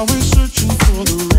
always searching for the